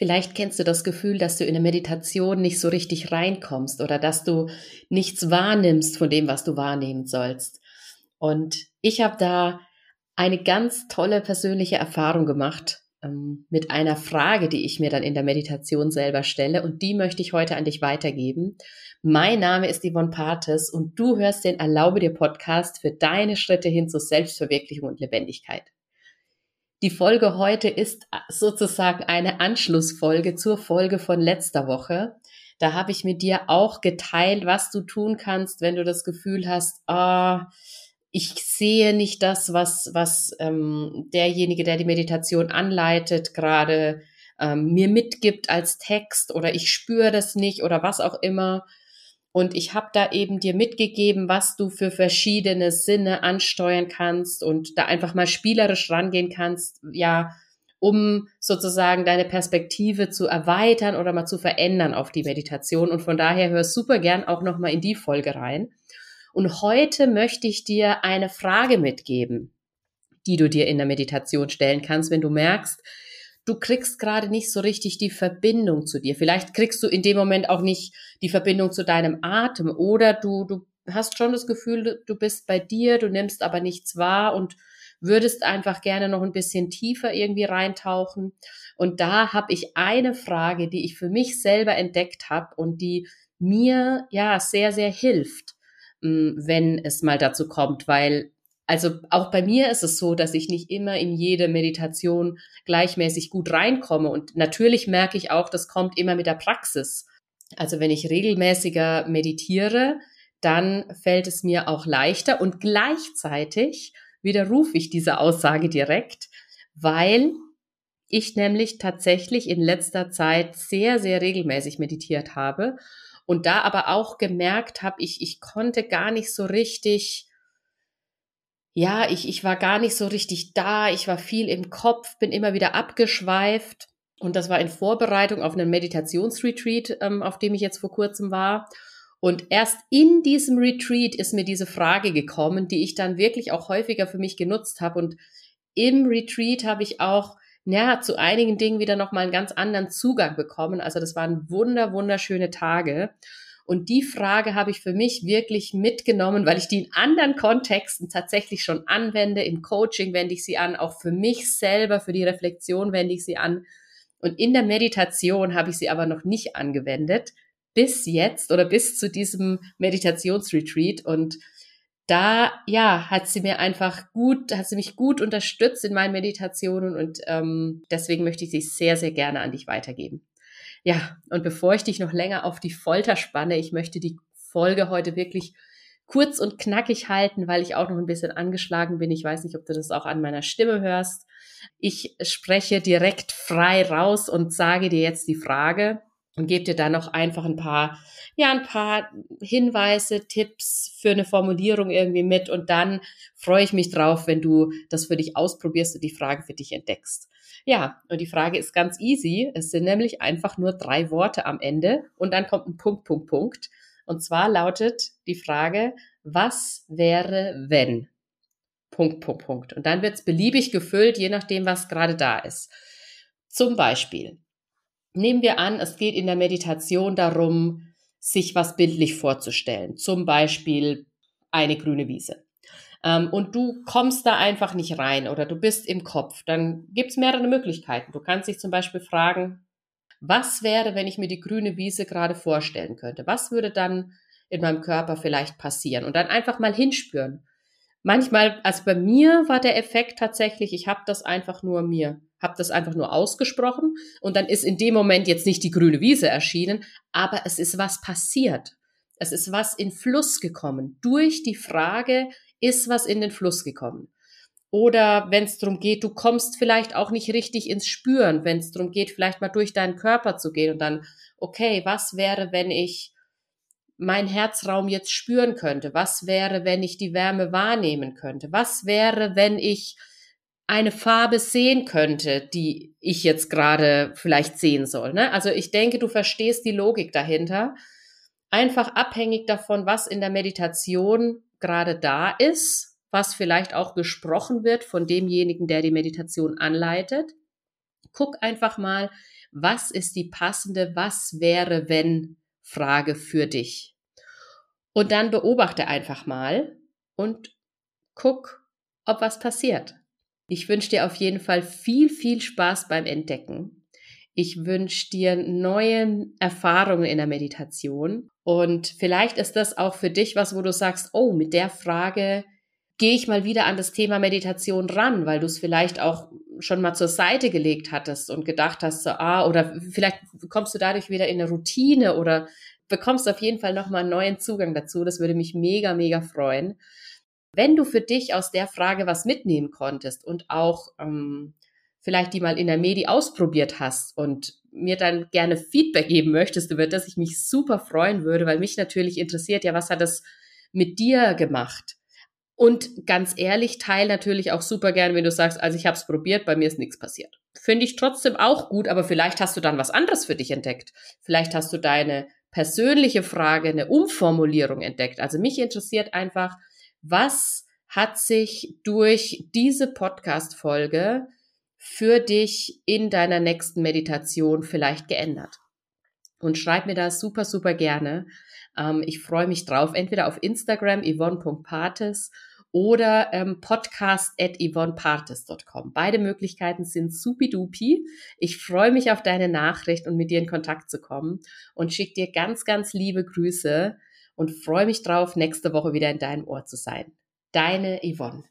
Vielleicht kennst du das Gefühl, dass du in eine Meditation nicht so richtig reinkommst oder dass du nichts wahrnimmst von dem, was du wahrnehmen sollst. Und ich habe da eine ganz tolle persönliche Erfahrung gemacht ähm, mit einer Frage, die ich mir dann in der Meditation selber stelle und die möchte ich heute an dich weitergeben. Mein Name ist Yvonne Pates und du hörst den Erlaube dir Podcast für deine Schritte hin zur Selbstverwirklichung und Lebendigkeit. Die Folge heute ist sozusagen eine Anschlussfolge zur Folge von letzter Woche. Da habe ich mit dir auch geteilt, was du tun kannst, wenn du das Gefühl hast, ah, oh, ich sehe nicht das, was, was ähm, derjenige, der die Meditation anleitet, gerade ähm, mir mitgibt als Text oder ich spüre das nicht oder was auch immer. Und ich habe da eben dir mitgegeben, was du für verschiedene Sinne ansteuern kannst und da einfach mal spielerisch rangehen kannst, ja, um sozusagen deine Perspektive zu erweitern oder mal zu verändern auf die Meditation. Und von daher hör super gern auch nochmal in die Folge rein. Und heute möchte ich dir eine Frage mitgeben, die du dir in der Meditation stellen kannst, wenn du merkst, du kriegst gerade nicht so richtig die Verbindung zu dir. Vielleicht kriegst du in dem Moment auch nicht die Verbindung zu deinem Atem oder du, du hast schon das Gefühl, du bist bei dir, du nimmst aber nichts wahr und würdest einfach gerne noch ein bisschen tiefer irgendwie reintauchen. Und da habe ich eine Frage, die ich für mich selber entdeckt habe und die mir ja sehr, sehr hilft. Mm, wenn es mal dazu kommt, weil also auch bei mir ist es so, dass ich nicht immer in jede Meditation gleichmäßig gut reinkomme. Und natürlich merke ich auch, das kommt immer mit der Praxis. Also wenn ich regelmäßiger meditiere, dann fällt es mir auch leichter und gleichzeitig widerrufe ich diese Aussage direkt, weil ich nämlich tatsächlich in letzter Zeit sehr, sehr regelmäßig meditiert habe und da aber auch gemerkt habe, ich, ich konnte gar nicht so richtig, ja, ich, ich war gar nicht so richtig da, ich war viel im Kopf, bin immer wieder abgeschweift. Und das war in Vorbereitung auf einen Meditationsretreat, ähm, auf dem ich jetzt vor kurzem war. Und erst in diesem Retreat ist mir diese Frage gekommen, die ich dann wirklich auch häufiger für mich genutzt habe. Und im Retreat habe ich auch ja, zu einigen Dingen wieder nochmal einen ganz anderen Zugang bekommen. Also das waren wunder, wunderschöne Tage. Und die Frage habe ich für mich wirklich mitgenommen, weil ich die in anderen Kontexten tatsächlich schon anwende. Im Coaching wende ich sie an, auch für mich selber, für die Reflexion wende ich sie an. Und in der Meditation habe ich sie aber noch nicht angewendet. Bis jetzt oder bis zu diesem Meditationsretreat. Und da, ja, hat sie mir einfach gut, hat sie mich gut unterstützt in meinen Meditationen und ähm, deswegen möchte ich sie sehr, sehr gerne an dich weitergeben. Ja, und bevor ich dich noch länger auf die Folter spanne, ich möchte die Folge heute wirklich kurz und knackig halten, weil ich auch noch ein bisschen angeschlagen bin. Ich weiß nicht, ob du das auch an meiner Stimme hörst. Ich spreche direkt frei raus und sage dir jetzt die Frage, und gebe dir dann noch einfach ein paar, ja, ein paar Hinweise, Tipps für eine Formulierung irgendwie mit und dann freue ich mich drauf, wenn du das für dich ausprobierst und die Frage für dich entdeckst. Ja, und die Frage ist ganz easy. Es sind nämlich einfach nur drei Worte am Ende und dann kommt ein Punkt, Punkt, Punkt. Und zwar lautet die Frage, was wäre, wenn? Punkt, Punkt, Punkt. Und dann wird es beliebig gefüllt, je nachdem, was gerade da ist. Zum Beispiel, Nehmen wir an, es geht in der Meditation darum, sich was bildlich vorzustellen, zum Beispiel eine grüne Wiese. Ähm, und du kommst da einfach nicht rein oder du bist im Kopf, dann gibt es mehrere Möglichkeiten. Du kannst dich zum Beispiel fragen, was wäre, wenn ich mir die grüne Wiese gerade vorstellen könnte? Was würde dann in meinem Körper vielleicht passieren? Und dann einfach mal hinspüren. Manchmal, also bei mir war der Effekt tatsächlich, ich habe das einfach nur mir habe das einfach nur ausgesprochen und dann ist in dem Moment jetzt nicht die grüne Wiese erschienen, aber es ist was passiert. Es ist was in Fluss gekommen. Durch die Frage ist was in den Fluss gekommen. Oder wenn es darum geht, du kommst vielleicht auch nicht richtig ins Spüren, wenn es darum geht, vielleicht mal durch deinen Körper zu gehen und dann, okay, was wäre, wenn ich mein Herzraum jetzt spüren könnte? Was wäre, wenn ich die Wärme wahrnehmen könnte? Was wäre, wenn ich eine Farbe sehen könnte, die ich jetzt gerade vielleicht sehen soll. Ne? Also ich denke, du verstehst die Logik dahinter. Einfach abhängig davon, was in der Meditation gerade da ist, was vielleicht auch gesprochen wird von demjenigen, der die Meditation anleitet. Guck einfach mal, Was ist die passende Was wäre wenn Frage für dich? Und dann beobachte einfach mal und guck, ob was passiert. Ich wünsche dir auf jeden Fall viel, viel Spaß beim Entdecken. Ich wünsche dir neue Erfahrungen in der Meditation. Und vielleicht ist das auch für dich was, wo du sagst, oh, mit der Frage gehe ich mal wieder an das Thema Meditation ran, weil du es vielleicht auch schon mal zur Seite gelegt hattest und gedacht hast, so, ah, oder vielleicht kommst du dadurch wieder in eine Routine oder bekommst auf jeden Fall nochmal einen neuen Zugang dazu. Das würde mich mega, mega freuen. Wenn du für dich aus der Frage was mitnehmen konntest und auch ähm, vielleicht die mal in der Medi ausprobiert hast und mir dann gerne Feedback geben möchtest über das ich mich super freuen würde, weil mich natürlich interessiert, ja, was hat das mit dir gemacht? Und ganz ehrlich, teil natürlich auch super gern, wenn du sagst, also ich habe es probiert, bei mir ist nichts passiert. Finde ich trotzdem auch gut, aber vielleicht hast du dann was anderes für dich entdeckt. Vielleicht hast du deine persönliche Frage, eine Umformulierung entdeckt. Also mich interessiert einfach, was hat sich durch diese Podcast-Folge für dich in deiner nächsten Meditation vielleicht geändert? Und schreib mir das super, super gerne. Ähm, ich freue mich drauf, entweder auf Instagram yvonne.partes oder ähm, podcast at yvonnepartes.com. Beide Möglichkeiten sind supidupi. Ich freue mich auf deine Nachricht und mit dir in Kontakt zu kommen und schicke dir ganz, ganz liebe Grüße und freue mich drauf, nächste Woche wieder in deinem Ohr zu sein. Deine Yvonne.